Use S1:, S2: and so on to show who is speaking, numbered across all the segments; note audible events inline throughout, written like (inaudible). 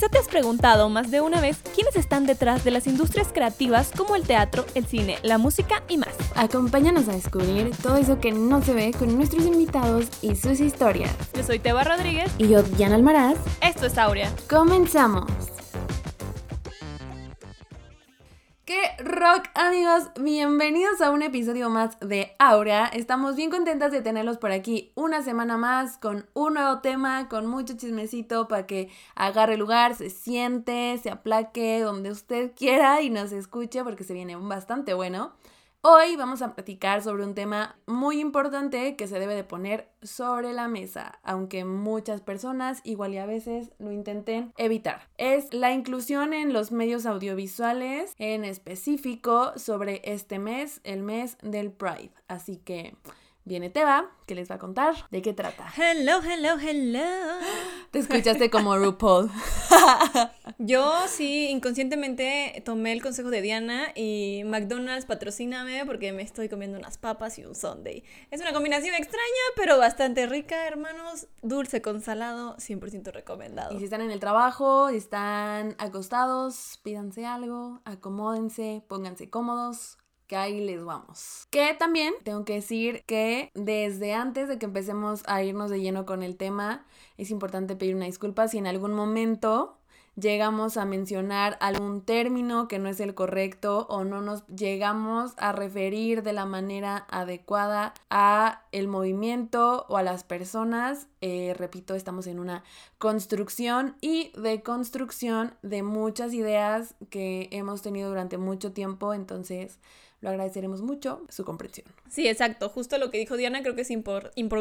S1: Quizá te has preguntado más de una vez quiénes están detrás de las industrias creativas como el teatro, el cine, la música y más.
S2: Acompáñanos a descubrir todo eso que no se ve con nuestros invitados y sus historias.
S1: Yo soy Teba Rodríguez.
S2: Y yo, Diana Almaraz.
S1: Esto es Aurea.
S2: Comenzamos. Rock, amigos! Bienvenidos a un episodio más de Aura. Estamos bien contentas de tenerlos por aquí una semana más con un nuevo tema, con mucho chismecito para que agarre lugar, se siente, se aplaque donde usted quiera y nos escuche porque se viene bastante bueno. Hoy vamos a platicar sobre un tema muy importante que se debe de poner sobre la mesa, aunque muchas personas igual y a veces lo intenten evitar. Es la inclusión en los medios audiovisuales, en específico sobre este mes, el mes del Pride. Así que viene Teba, que les va a contar de qué trata.
S1: Hello, hello, hello.
S2: Te escuchaste como RuPaul. (laughs)
S1: Yo sí, inconscientemente tomé el consejo de Diana y McDonald's patrocíname porque me estoy comiendo unas papas y un sundae. Es una combinación extraña, pero bastante rica, hermanos. Dulce con salado, 100% recomendado.
S2: Y si están en el trabajo, están acostados, pídanse algo, acomódense, pónganse cómodos, que ahí les vamos. Que también tengo que decir que desde antes de que empecemos a irnos de lleno con el tema, es importante pedir una disculpa si en algún momento llegamos a mencionar algún término que no es el correcto o no nos llegamos a referir de la manera adecuada a el movimiento o a las personas. Eh, repito, estamos en una construcción y de construcción de muchas ideas que hemos tenido durante mucho tiempo, entonces lo agradeceremos mucho su comprensión.
S1: Sí, exacto. Justo lo que dijo Diana, creo que es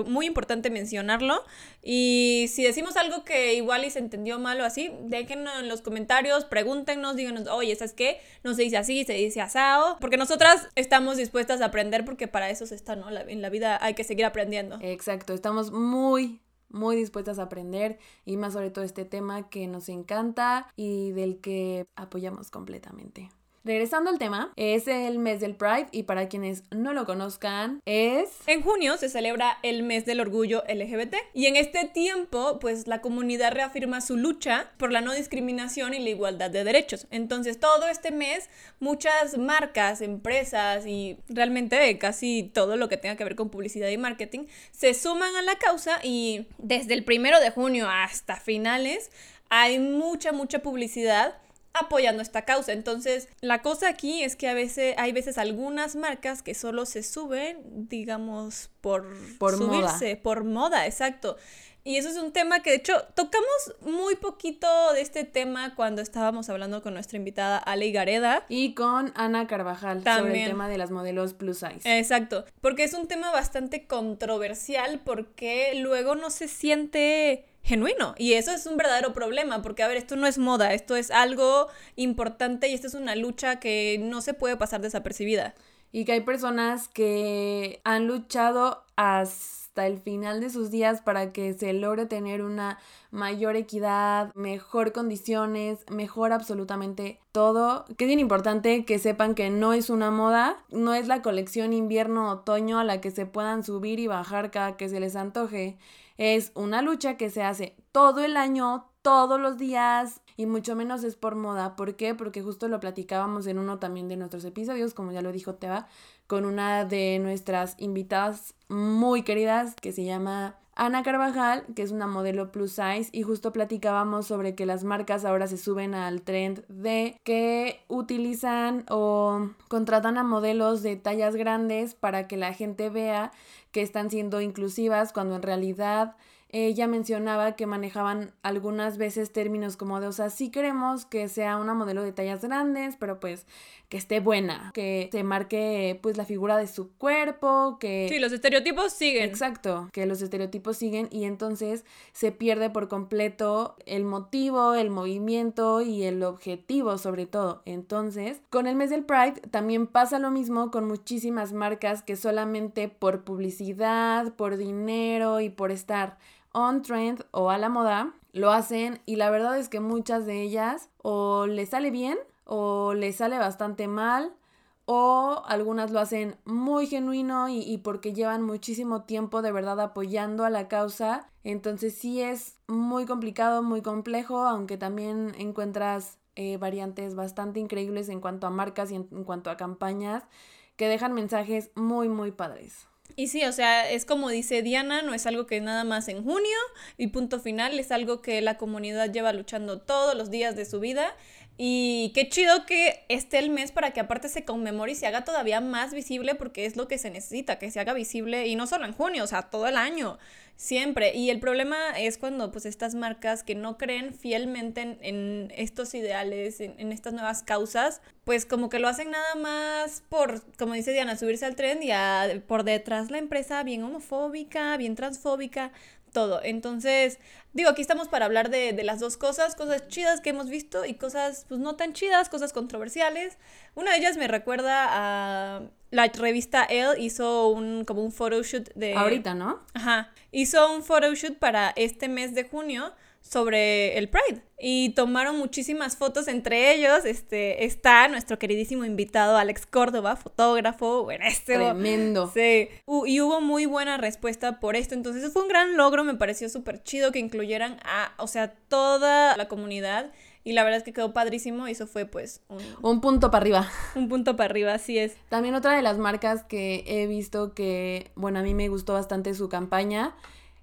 S1: muy importante mencionarlo. Y si decimos algo que igual y se entendió mal o así, déjenlo en los comentarios, pregúntenos, díganos, oye, ¿sabes qué? No se dice así, se dice asado. Porque nosotras estamos dispuestas a aprender porque para eso se está, ¿no? en la vida hay que seguir aprendiendo.
S2: Exacto, estamos muy muy dispuestas a aprender y más sobre todo este tema que nos encanta y del que apoyamos completamente. Regresando al tema, es el mes del Pride y para quienes no lo conozcan, es...
S1: En junio se celebra el mes del orgullo LGBT y en este tiempo pues la comunidad reafirma su lucha por la no discriminación y la igualdad de derechos. Entonces todo este mes muchas marcas, empresas y realmente casi todo lo que tenga que ver con publicidad y marketing se suman a la causa y desde el primero de junio hasta finales hay mucha, mucha publicidad apoyando esta causa. Entonces, la cosa aquí es que a veces hay veces algunas marcas que solo se suben, digamos, por,
S2: por
S1: subirse,
S2: moda.
S1: por moda, exacto. Y eso es un tema que de hecho tocamos muy poquito de este tema cuando estábamos hablando con nuestra invitada Ale Gareda.
S2: Y con Ana Carvajal sobre el tema de las modelos plus size.
S1: Exacto, porque es un tema bastante controversial porque luego no se siente genuino. Y eso es un verdadero problema, porque a ver, esto no es moda, esto es algo importante y esto es una lucha que no se puede pasar desapercibida.
S2: Y que hay personas que han luchado hasta el final de sus días para que se logre tener una mayor equidad, mejor condiciones, mejor absolutamente todo. Que es bien importante que sepan que no es una moda, no es la colección invierno-otoño a la que se puedan subir y bajar cada que se les antoje. Es una lucha que se hace todo el año, todos los días y mucho menos es por moda. ¿Por qué? Porque justo lo platicábamos en uno también de nuestros episodios, como ya lo dijo Teba, con una de nuestras invitadas muy queridas que se llama Ana Carvajal, que es una modelo plus size, y justo platicábamos sobre que las marcas ahora se suben al trend de que utilizan o contratan a modelos de tallas grandes para que la gente vea que están siendo inclusivas cuando en realidad ella mencionaba que manejaban algunas veces términos como de, o sea, sí queremos que sea una modelo de tallas grandes, pero pues que esté buena, que se marque pues la figura de su cuerpo, que...
S1: Sí, los estereotipos siguen.
S2: Exacto, que los estereotipos siguen y entonces se pierde por completo el motivo, el movimiento y el objetivo sobre todo. Entonces, con el mes del Pride también pasa lo mismo con muchísimas marcas que solamente por publicidad, por dinero y por estar on trend o a la moda, lo hacen y la verdad es que muchas de ellas o les sale bien o les sale bastante mal o algunas lo hacen muy genuino y, porque llevan muchísimo tiempo de verdad apoyando a la causa. Entonces sí es muy complicado, muy complejo, aunque también encuentras eh, variantes bastante increíbles en cuanto a marcas y en cuanto a campañas que dejan mensajes muy, muy padres.
S1: Y sí, o sea, es como dice Diana, no es algo que nada más en junio y punto final, es algo que la comunidad lleva luchando todos los días de su vida y qué chido que esté el mes para que aparte se conmemore y se haga todavía más visible porque es lo que se necesita, que se haga visible y no solo en junio, o sea, todo el año, siempre. Y el problema es cuando pues estas marcas que no creen fielmente en, estos ideales, en, en, estas nuevas causas, pues como que lo hacen nada más por, como dice Diana, subirse al tren y por detrás la empresa bien homofóbica, bien transfóbica, todo. Entonces, digo, aquí estamos para hablar de, de, las dos cosas, cosas chidas que hemos visto y cosas pues no tan chidas, cosas controversiales. Una de ellas me recuerda a la revista Elle hizo un como un photoshoot de
S2: ahorita, ¿no?
S1: Ajá. Hizo un photoshoot para este mes de junio sobre el Pride. Y tomaron muchísimas fotos entre ellos este está nuestro queridísimo invitado Alex Córdoba fotógrafo bueno este
S2: tremendo.
S1: Sí. Y hubo muy buena respuesta por esto. Entonces fue un gran logro me pareció súper chido que incluyeran a o sea toda la comunidad. Y la verdad es que quedó padrísimo y eso fue pues
S2: un, un punto para arriba.
S1: Un punto para arriba, así es.
S2: También otra de las marcas que he visto que, bueno, a mí me gustó bastante su campaña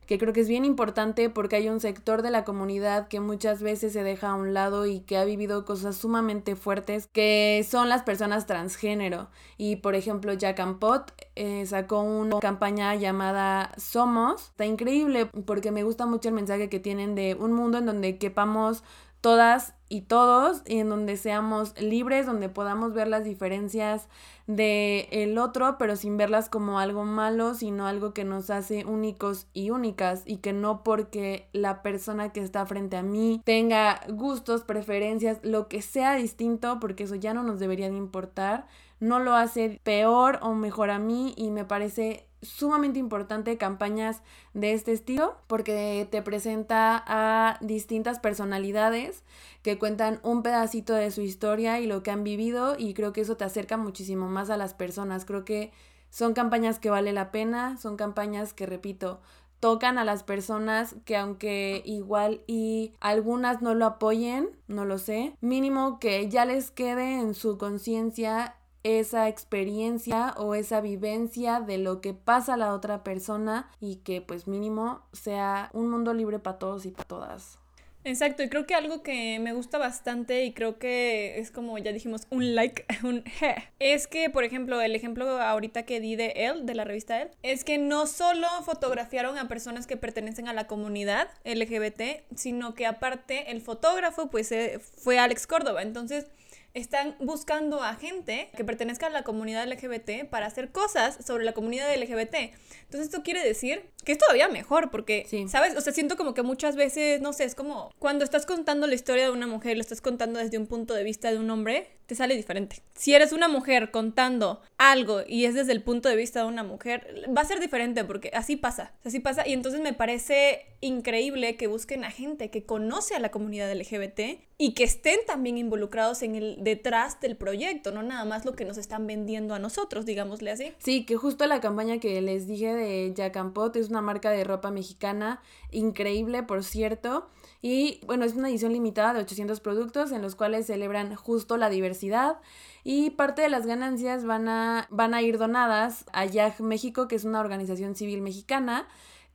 S2: que creo que es bien importante porque hay un sector de la comunidad que muchas veces se deja a un lado y que ha vivido cosas sumamente fuertes, que son las personas transgénero. Y por ejemplo, Jack and Pot eh, sacó una campaña llamada Somos. Está increíble porque me gusta mucho el mensaje que tienen de un mundo en donde quepamos todas y todos y en donde seamos libres, donde podamos ver las diferencias de el otro, pero sin verlas como algo malo, sino algo que nos hace únicos y únicas y que no porque la persona que está frente a mí tenga gustos, preferencias, lo que sea distinto, porque eso ya no nos debería de importar, no lo hace peor o mejor a mí y me parece sumamente importante campañas de este estilo porque te presenta a distintas personalidades que cuentan un pedacito de su historia y lo que han vivido y creo que eso te acerca muchísimo más a las personas. Creo que son campañas que vale la pena, son campañas que, repito, tocan a las personas que aunque igual y algunas no lo apoyen, no lo sé, mínimo que ya les quede en su conciencia esa experiencia o esa vivencia de lo que pasa a la otra persona y que pues mínimo sea un mundo libre para todos y para todas.
S1: Exacto, y creo que algo que me gusta bastante y creo que es como ya dijimos un like, (laughs) un je, es que por ejemplo el ejemplo ahorita que di de él, de la revista él, es que no solo fotografiaron a personas que pertenecen a la comunidad LGBT, sino que aparte el fotógrafo pues eh, fue Alex Córdoba, entonces están buscando a gente que pertenezca a la comunidad LGBT para hacer cosas sobre la comunidad LGBT. Entonces esto quiere decir que es todavía mejor porque, ¿sabes? O sea, siento como que muchas veces, no sé, es como cuando estás contando la historia de una mujer, lo estás contando desde un punto de vista de un hombre, te sale diferente. Si eres una mujer contando algo y es desde el punto de vista de una mujer, va a ser diferente porque así pasa, así pasa y entonces me parece increíble que busquen a gente que conoce a la comunidad LGBT y que estén también involucrados en el detrás del proyecto, no nada más lo que nos están vendiendo a nosotros, digámosle así.
S2: Sí, que justo la campaña que les dije de Jacampot es una marca de ropa mexicana increíble, por cierto. Y bueno, es una edición limitada de 800 productos en los cuales celebran justo la diversidad y parte de las ganancias van a, van a ir donadas a YAG México, que es una organización civil mexicana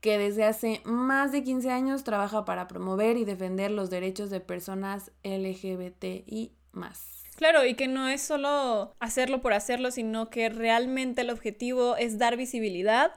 S2: que desde hace más de 15 años trabaja para promover y defender los derechos de personas LGBTI más.
S1: Claro, y que no es solo hacerlo por hacerlo, sino que realmente el objetivo es dar visibilidad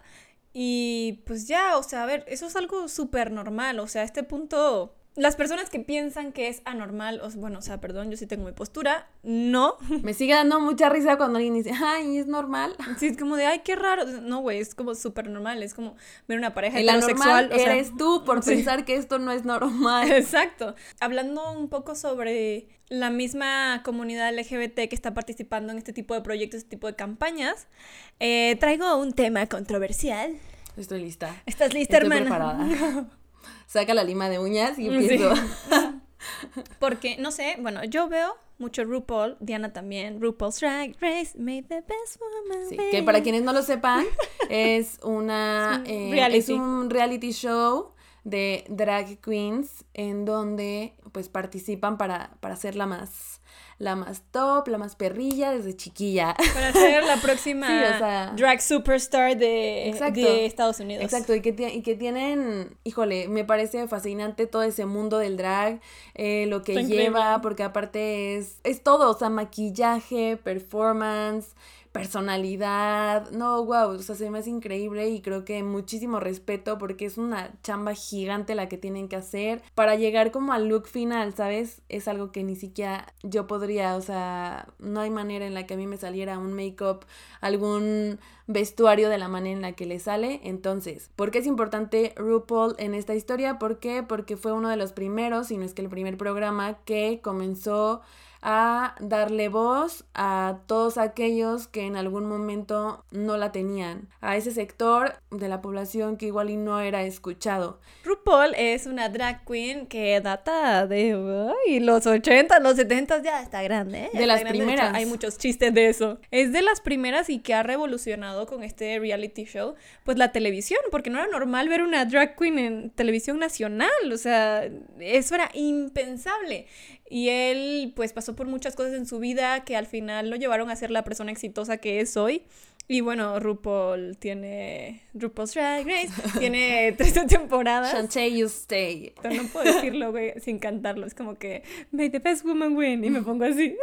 S1: y pues ya, o sea, a ver, eso es algo súper normal, o sea, a este punto las personas que piensan que es anormal, o, bueno, o sea, perdón, yo sí tengo mi postura, no. (laughs)
S2: Me sigue dando mucha risa cuando alguien dice, ay, es normal. (laughs)
S1: Sí, es como de, ay, qué raro. No, güey, es como súper normal, es como ver una pareja El heterosexual.
S2: O eres tú por (laughs) pensar que esto no es normal.
S1: Exacto. Hablando un poco sobre la misma comunidad LGBT que está participando en este tipo de proyectos, este tipo de campañas, eh, traigo un tema controversial.
S2: Estoy lista.
S1: ¿Estás lista,
S2: Estoy
S1: hermana?
S2: Preparada. Saca la lima de uñas y empiezo. (laughs)
S1: Porque, no sé, bueno, yo veo mucho RuPaul, Diana también, RuPaul's Drag Race made the best woman.
S2: Sí, que para quienes no lo sepan, es una
S1: Es un
S2: eh,
S1: reality.
S2: es un reality show de drag queens en donde pues participan para, para ser la más la más top, la más perrilla desde chiquilla.
S1: Para ser la (laughs) próxima
S2: Sí, o sea-
S1: drag superstar de,
S2: Exacto.
S1: de Estados Unidos.
S2: Exacto, y que, y que tienen, híjole, me parece fascinante todo ese mundo del drag, eh, lo que
S1: increíble.
S2: lleva, porque aparte es, es todo, o sea, maquillaje, performance, personalidad, no, wow, o sea, se me hace increíble y creo que muchísimo respeto porque es una chamba gigante la que tienen que hacer para llegar como al look final, ¿sabes? Es algo que ni siquiera yo podría, o sea, no hay manera en la que a mí me saliera un make-up, algún vestuario de la manera en la que le sale. Entonces, ¿por qué es importante RuPaul en esta historia? ¿Por qué? Porque fue uno de los primeros, si no es que el primer programa que comenzó a darle voz a todos aquellos que en algún momento no la tenían, a ese sector de la población que igual y no era escuchado.
S1: RuPaul es una drag queen que data de ay, los 80, los 70 ya está grande. ¿eh?
S2: De
S1: está
S2: las
S1: grande. hecho,
S2: primeras.
S1: hay muchos chistes de eso. Es de las primeras y que ha revolucionado con este reality show, pues la televisión, porque no era normal ver una drag queen en televisión nacional, o sea, eso era impensable. Y él pues pasó por muchas cosas en su vida que al final lo llevaron a ser la persona exitosa que es hoy. Y bueno, RuPaul tiene RuPaul's Drag Race, (laughs) tiene (laughs) 13 temporadas.
S2: Shantae, you stay.
S1: Pero no puedo decirlo, güey, sin cantarlo. Es como que, may the best woman win. Y me (laughs) pongo así.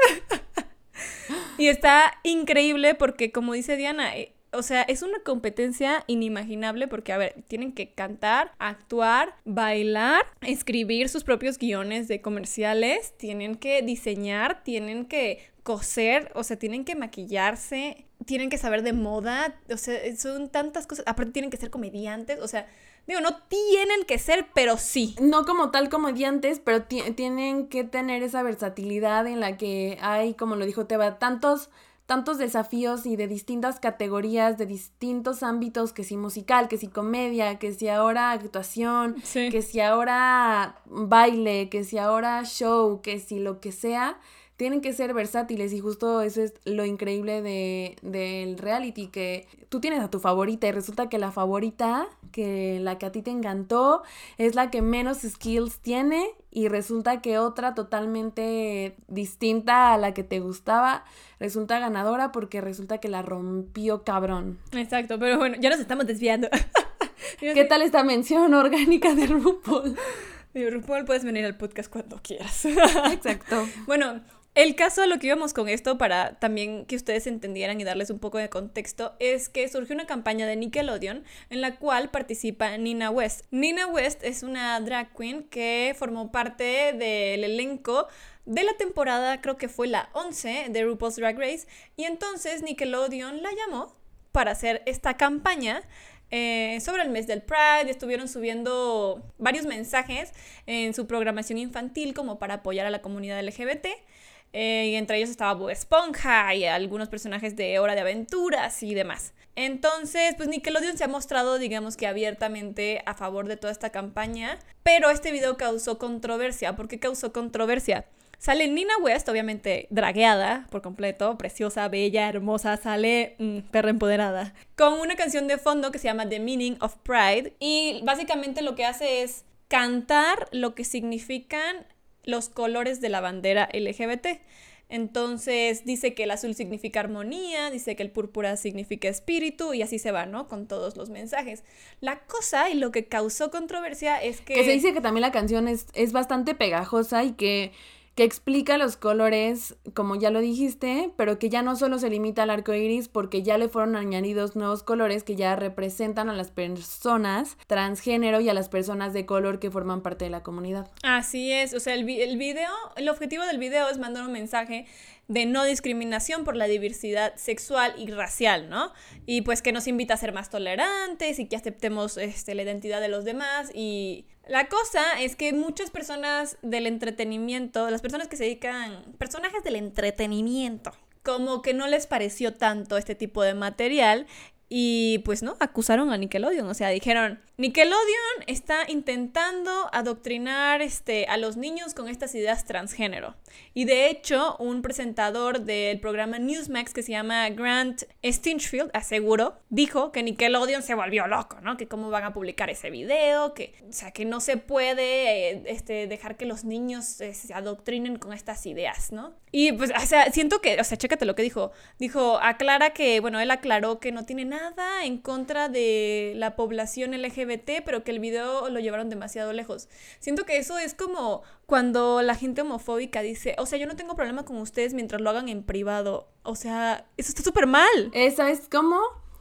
S1: y está increíble porque, como dice Diana, eh, o sea, es una competencia inimaginable porque, a ver, tienen que cantar, actuar, bailar, escribir sus propios guiones de comerciales, tienen que diseñar, tienen que coser, o sea, tienen que maquillarse, tienen que saber de moda, o sea, son tantas cosas. Aparte, tienen que ser comediantes, o sea, digo, no tienen que ser, pero sí.
S2: No como tal comediantes, pero ti- tienen que tener esa versatilidad en la que hay, como lo dijo Teba, tantos tantos desafíos y de distintas categorías, de distintos ámbitos, que si musical, que si comedia, que si ahora actuación,
S1: Sí.
S2: que si ahora baile, que si ahora show, que si lo que sea, tienen que ser versátiles y justo eso es lo increíble de, del reality, que tú tienes a tu favorita y resulta que la favorita, que la que a ti te encantó, es la que menos skills tiene y resulta que otra totalmente distinta a la que te gustaba resulta ganadora porque resulta que la rompió cabrón.
S1: Exacto, pero bueno, ya nos estamos desviando. (laughs)
S2: ¿Qué tal esta mención orgánica de RuPaul? (laughs)
S1: Digo, RuPaul, puedes venir al podcast cuando quieras.
S2: Exacto. (laughs)
S1: Bueno, el caso a lo que íbamos con esto, para también que ustedes entendieran y darles un poco de contexto, es que surgió una campaña de Nickelodeon en la cual participa Nina West. Nina West es una drag queen que formó parte del elenco de la temporada, creo que fue la 11 de RuPaul's Drag Race, y entonces Nickelodeon la llamó para hacer esta campaña eh, sobre el mes del Pride. Estuvieron subiendo varios mensajes en su programación infantil como para apoyar a la comunidad LGBT. Eh, y entre ellos estaba Bob Esponja y algunos personajes de Hora de Aventuras y demás. Entonces, pues Nickelodeon se ha mostrado, digamos que abiertamente a favor de toda esta campaña, pero este video causó controversia. ¿Por qué causó controversia? Sale Nina West, obviamente dragueada por completo, preciosa, bella, hermosa, sale mm, perra empoderada, con una canción de fondo que se llama The Meaning of Pride y básicamente lo que hace es cantar lo que significan los colores de la bandera LGBT. Entonces dice que el azul significa armonía, dice que el púrpura significa espíritu y así se va, ¿no? Con todos los mensajes. La cosa y lo que causó controversia es que...
S2: Que se dice que también la canción es, es bastante pegajosa y que, que explica los colores, como ya lo dijiste, pero que ya no solo se limita al arco iris, porque ya le fueron añadidos nuevos colores que ya representan a las personas transgénero y a las personas de color que forman parte de la comunidad.
S1: Así es, o sea, el, vi- el video, el objetivo del video es mandar un mensaje de no discriminación por la diversidad sexual y racial, ¿no? Y pues que nos invita a ser más tolerantes y que aceptemos este, la identidad de los demás. Y la cosa es que muchas personas del entretenimiento, las personas que se dedican, personajes del entretenimiento, como que no les pareció tanto este tipo de material y pues no, acusaron a Nickelodeon, o sea, dijeron, Nickelodeon está intentando adoctrinar este, a los niños con estas ideas transgénero. Y de hecho, un presentador del programa Newsmax que se llama Grant Stinchfield aseguró, dijo que Nickelodeon se volvió loco, ¿no? Que cómo van a publicar ese video, que, o sea, que no se puede eh, este, dejar que los niños eh, se adoctrinen con estas ideas, ¿no? Y pues, o sea, siento que, o sea, chécate lo que dijo. Dijo, aclara que, bueno, él aclaró que no tiene nada en contra de la población LGBT, pero que el video lo llevaron demasiado lejos. Siento que eso es como cuando la gente homofóbica dice, o sea, yo no tengo problema con ustedes mientras lo hagan en privado. O sea, eso está súper mal.
S2: Esa es como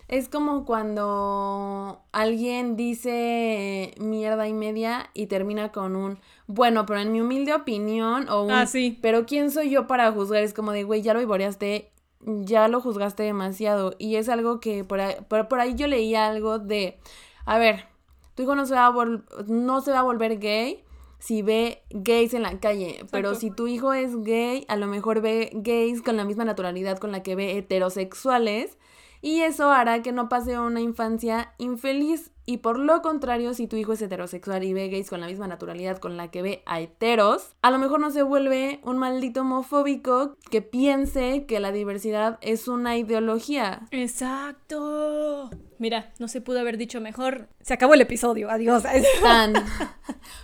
S2: es como cuando alguien dice mierda y media y termina con un bueno, pero en mi humilde opinión o un
S1: Ah, sí.
S2: pero quién soy yo para juzgar es como de güey, ya lo vivoreaste, ya lo juzgaste demasiado y es algo que por ahí, por, por ahí yo leía algo de a ver, tu hijo no se va a vol- no se va a volver gay si ve gays en la calle, pero si tu hijo es gay, a lo mejor ve gays con la misma naturalidad con la que ve heterosexuales y eso hará que no pase una infancia infeliz. Y por lo contrario, si tu hijo es heterosexual y ve gays con la misma naturalidad con la que ve a heteros, a lo mejor no se vuelve un maldito homofóbico que piense que la diversidad es una ideología.
S1: Exacto. Mira, no se pudo haber dicho mejor. Se acabó el episodio, adiós. (laughs)
S2: Tan.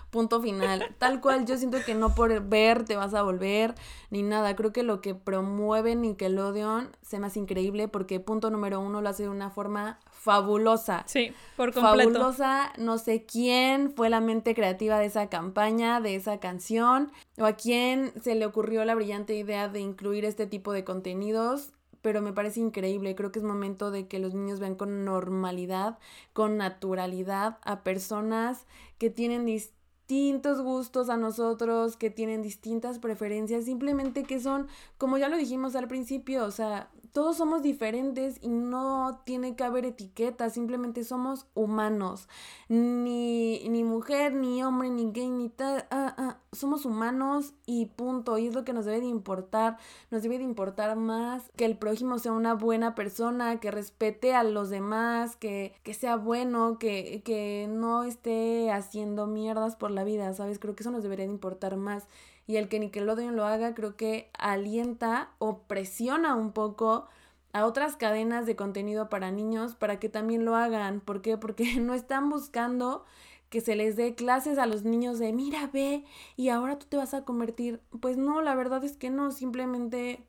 S2: Punto final. Tal cual, yo siento que no por ver te vas a volver ni nada. Creo que lo que promueve Nickelodeon se me hace increíble porque punto número uno lo hace de una forma fabulosa.
S1: Sí, por completo.
S2: Fabulosa, no sé quién fue la mente creativa de esa campaña, de esa canción, o a quién se le ocurrió la brillante idea de incluir este tipo de contenidos, pero me parece increíble. Creo que es momento de que los niños vean con normalidad, con naturalidad a personas que tienen distintos gustos a nosotros, que tienen distintas preferencias, simplemente que son, como ya lo dijimos al principio, o sea, todos somos diferentes y no tiene que haber etiquetas, simplemente somos humanos. Ni, ni mujer, ni hombre, ni gay, ni tal. ah, ah, somos humanos y punto. Y es lo que nos debe de importar. Nos debe de importar más que el prójimo sea una buena persona, que respete a los demás, que, que sea bueno, que, que no esté haciendo mierdas por la vida, ¿sabes? Creo que eso nos debería de importar más y el que Nickelodeon lo haga creo que alienta o presiona un poco a otras cadenas de contenido para niños para que también lo hagan. ¿Por qué? Porque (laughs) no están buscando que se les dé clases a los niños de mira, ve y ahora tú te vas a convertir. Pues no, la verdad es que no, simplemente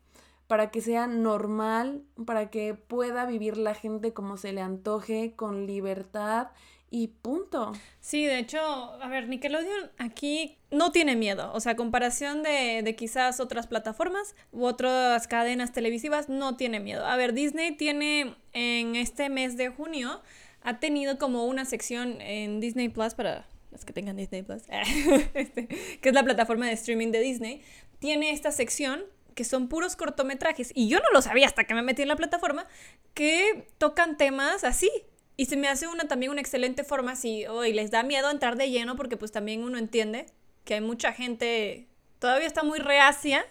S2: para que sea normal, para que pueda vivir la gente como se le antoje, con libertad y punto.
S1: Sí, de hecho, a ver, Nickelodeon aquí no tiene miedo. O sea, a comparación de, de quizás otras plataformas u otras cadenas televisivas, no tiene miedo. A ver, Disney tiene en este mes de junio, ha tenido como una sección en Disney Plus para los que tengan Disney Plus, (laughs) este, que es la plataforma de streaming de Disney, tiene esta sección que son puros cortometrajes, y yo no lo sabía hasta que me metí en la plataforma, que tocan temas así, y se me hace una también una excelente forma si hoy les da miedo entrar de lleno porque pues también uno entiende que hay mucha gente todavía está muy reacia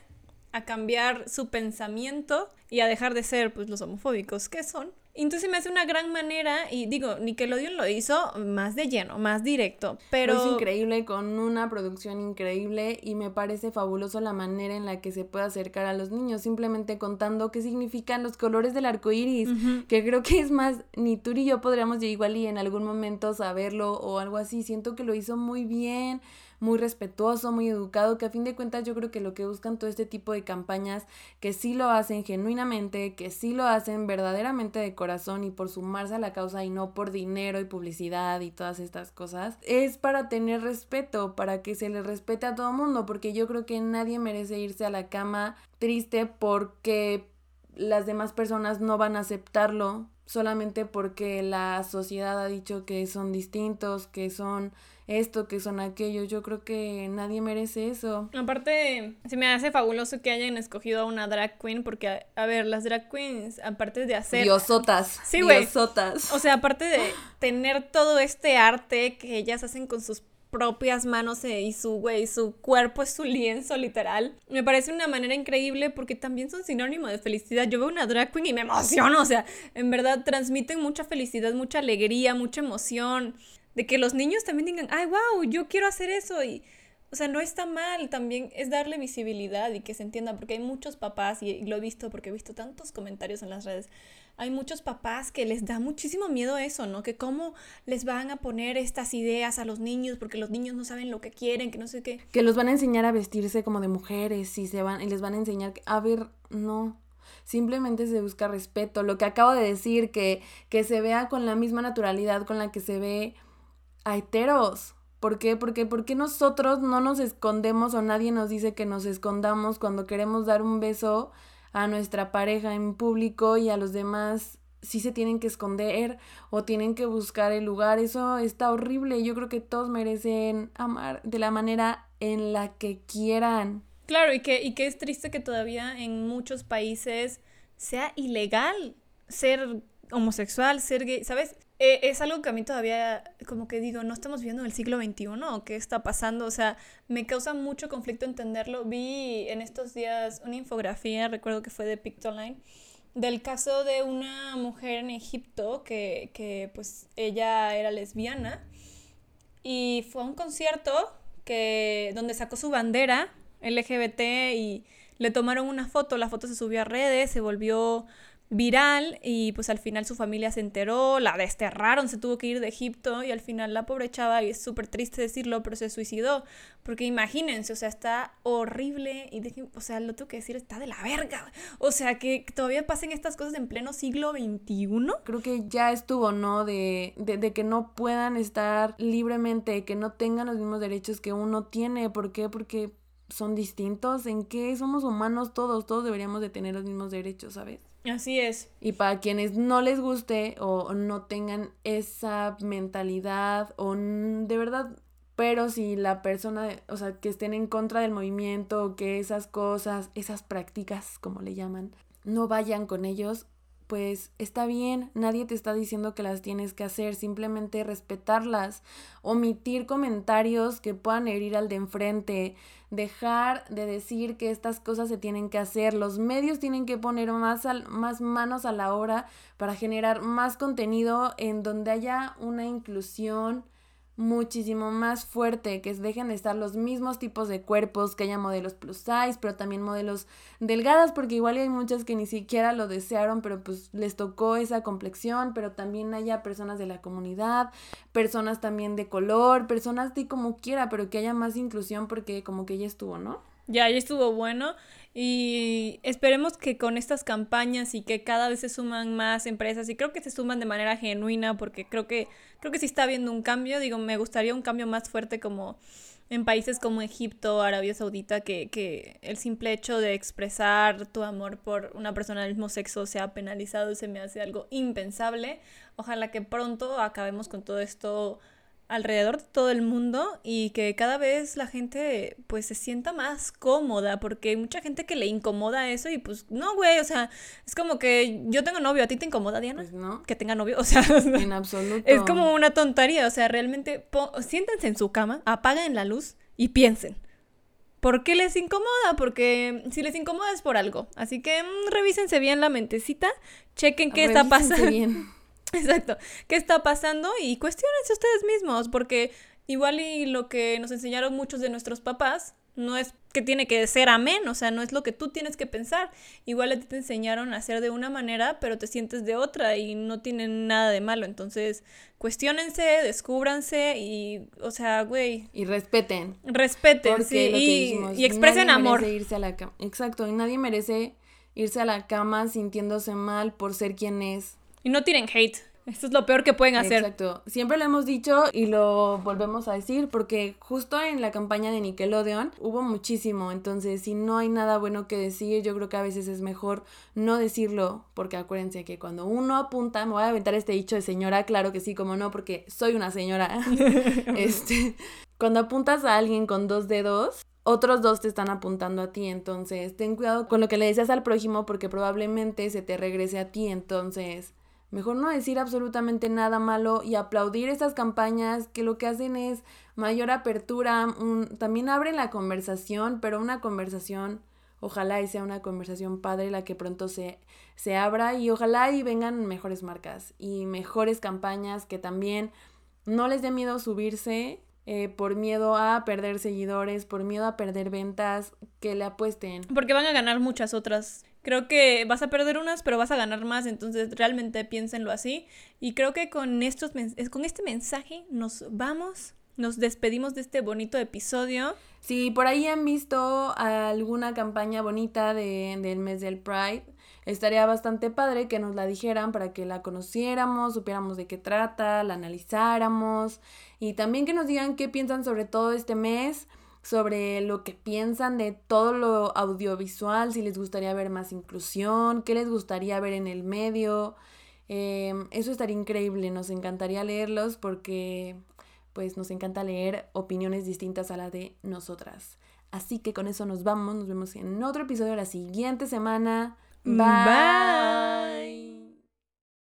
S1: a cambiar su pensamiento y a dejar de ser pues los homofóbicos que son. Entonces me hace una gran manera y digo, Nickelodeon lo hizo más de lleno, más directo, pero
S2: Es increíble, con una producción increíble y me parece fabuloso la manera en la que se puede acercar a los niños, simplemente contando qué significan los colores del arco iris, que creo que es más, ni tú ni yo podríamos igual y en algún momento saberlo o algo así. Siento que lo hizo muy bien, muy respetuoso, muy educado, que a fin de cuentas yo creo que lo que buscan todo este tipo de campañas, que sí lo hacen genuinamente, que sí lo hacen verdaderamente de corazón y por sumarse a la causa y no por dinero y publicidad y todas estas cosas, es para tener respeto, para que se le respete a todo mundo, porque yo creo que nadie merece irse a la cama triste porque las demás personas no van a aceptarlo solamente porque la sociedad ha dicho que son distintos, que son esto, que son aquello. Yo creo que nadie merece eso.
S1: Aparte, se me hace fabuloso que hayan escogido a una drag queen porque, a, a ver, las drag queens, aparte de hacer...
S2: Diosotas.
S1: Sí, güey.
S2: Diosotas.
S1: O sea, aparte de tener todo este arte que ellas hacen con sus propias manos eh, y su, güey, su cuerpo es su lienzo literal. Me parece una manera increíble porque también son sinónimo de felicidad. Yo veo una drag queen y me emociono, o sea, en verdad transmiten mucha felicidad, mucha alegría, mucha emoción. De que los niños también digan, ay, wow, yo quiero hacer eso y o sea, no está mal, también es darle visibilidad y que se entienda, porque hay muchos papás, y lo he visto porque he visto tantos comentarios en las redes, hay muchos papás que les da muchísimo miedo eso, ¿no? Que cómo les van a poner estas ideas a los niños porque los niños no saben lo que quieren, que no sé qué.
S2: Que los van a enseñar a vestirse como de mujeres y, se van, y les van a enseñar, a ver, no, simplemente se busca respeto. Lo que acabo de decir, que, que se vea con la misma naturalidad con la que se ve a heteros. ¿Por qué? Porque, porque nosotros no nos escondemos o nadie nos dice que nos escondamos cuando queremos dar un beso a nuestra pareja en público y a los demás sí se tienen que esconder o tienen que buscar el lugar. Eso está horrible. Yo creo que todos merecen amar de la manera en la que quieran.
S1: Claro, y que, y que es triste que todavía en muchos países sea ilegal ser homosexual, ser gay, ¿sabes? Eh, es algo que a mí todavía, como que digo, no estamos viendo el siglo XXI o qué está pasando. O sea, me causa mucho conflicto entenderlo. Vi en estos días una infografía, recuerdo que fue de Pictoline, del caso de una mujer en Egipto que, que pues ella era lesbiana y fue a un concierto que, donde sacó su bandera LGBT y le tomaron una foto, la foto se subió a redes, se volvió viral y pues al final su familia se enteró, la desterraron, se tuvo que ir de Egipto y al final la pobre chava, y es súper triste decirlo, pero se suicidó, porque imagínense, o sea, está horrible y o sea, lo tengo que decir, está de la verga, o sea, que todavía pasen estas cosas en pleno siglo XXI.
S2: Creo que ya estuvo, ¿no? De, de, de que no puedan estar libremente, que no tengan los mismos derechos que uno tiene, ¿por qué? Porque son distintos, en qué somos humanos todos, todos deberíamos de tener los mismos derechos, ¿sabes?
S1: Así es.
S2: Y para quienes no les guste o no tengan esa mentalidad o de verdad, pero si la persona, o sea, que estén en contra del movimiento, que esas cosas, esas prácticas, como le llaman, no vayan con ellos, pues está bien, nadie te está diciendo que las tienes que hacer, simplemente respetarlas, omitir comentarios que puedan herir al de enfrente, dejar de decir que estas cosas se tienen que hacer, los medios tienen que poner más, más manos a la obra para generar más contenido en donde haya una inclusión, muchísimo más fuerte, que dejen de estar los mismos tipos de cuerpos, que haya modelos plus size, pero también modelos delgadas, porque igual hay muchas que ni siquiera lo desearon, pero pues les tocó esa complexión, pero también haya personas de la comunidad, personas también de color, personas de como quiera, pero que haya más inclusión porque como que ya estuvo, ¿no?
S1: Ya, ya estuvo bueno. Y esperemos que con estas campañas y que cada vez se suman más empresas y creo que se suman de manera genuina porque creo que creo que sí está habiendo un cambio, digo, me gustaría un cambio más fuerte como en países como Egipto, Arabia Saudita, que, que el simple hecho de expresar tu amor por una persona del mismo sexo sea penalizado se me hace algo impensable. Ojalá que pronto acabemos con todo esto alrededor de todo el mundo y que cada vez la gente pues se sienta más cómoda porque hay mucha gente que le incomoda eso y pues no güey, o sea, es como que yo tengo novio, a ti te incomoda Diana?
S2: Pues no.
S1: Que tenga novio, (laughs) o sea,
S2: en absoluto.
S1: Es como una tontería, o sea, realmente siéntense en su cama, apaguen la luz y piensen. ¿Por qué les incomoda? Porque si les incomoda es por algo. Así que mm, revísense bien la mentecita, chequen qué está pasando. Bien (laughs) Exacto. ¿Qué está pasando? Y cuestionense ustedes mismos, porque igual y lo que nos enseñaron muchos de nuestros papás no es que tiene que ser amén, o sea, no es lo que tú tienes que pensar. Igual a ti te enseñaron a hacer de una manera, pero te sientes de otra y no tienen nada de malo. Entonces, cuestionense, descúbranse y, o sea, güey.
S2: Y respeten.
S1: Respeten, sí, y, expresen amor.
S2: Irse a la Exacto, y nadie merece irse a la cama sintiéndose mal por ser quien es.
S1: Y no tienen hate. Esto es lo peor que pueden hacer.
S2: Exacto. Siempre lo hemos dicho y lo volvemos a decir porque justo en la campaña de Nickelodeon hubo muchísimo. Entonces, si no hay nada bueno que decir, yo creo que a veces es mejor no decirlo. Porque acuérdense que cuando uno apunta, me voy a aventar este dicho de señora, claro que sí, como no, porque soy una señora. (laughs) este, cuando apuntas a alguien con dos dedos, otros dos te están apuntando a ti, entonces ten cuidado con lo que le deseas al prójimo porque probablemente se te regrese a ti, entonces Mejor no decir absolutamente nada malo y aplaudir estas campañas que lo que hacen es mayor apertura, también abren la conversación, pero una conversación, ojalá y sea una conversación padre la que pronto se, se abra y ojalá y vengan mejores marcas y mejores campañas que también no les dé miedo subirse eh, por miedo a perder seguidores, por miedo a perder ventas, que le apuesten.
S1: Porque van a ganar muchas otras creo que vas a perder unas, pero vas a ganar más, entonces realmente piénsenlo así. Y creo que con, estos, con este mensaje nos vamos, nos despedimos de este bonito episodio.
S2: Si por ahí han visto alguna campaña bonita de, del mes del Pride, estaría bastante padre que nos la dijeran para que la conociéramos, supiéramos de qué trata, la analizáramos y también que nos digan qué piensan sobre todo este mes sobre lo que piensan de todo lo audiovisual, si les gustaría ver más inclusión, qué les gustaría ver en el medio. Em, eso estaría increíble, nos encantaría leerlos porque pues nos encanta leer opiniones distintas a la de nosotras. Así que con eso nos vamos, nos vemos en otro episodio la siguiente semana. Bye.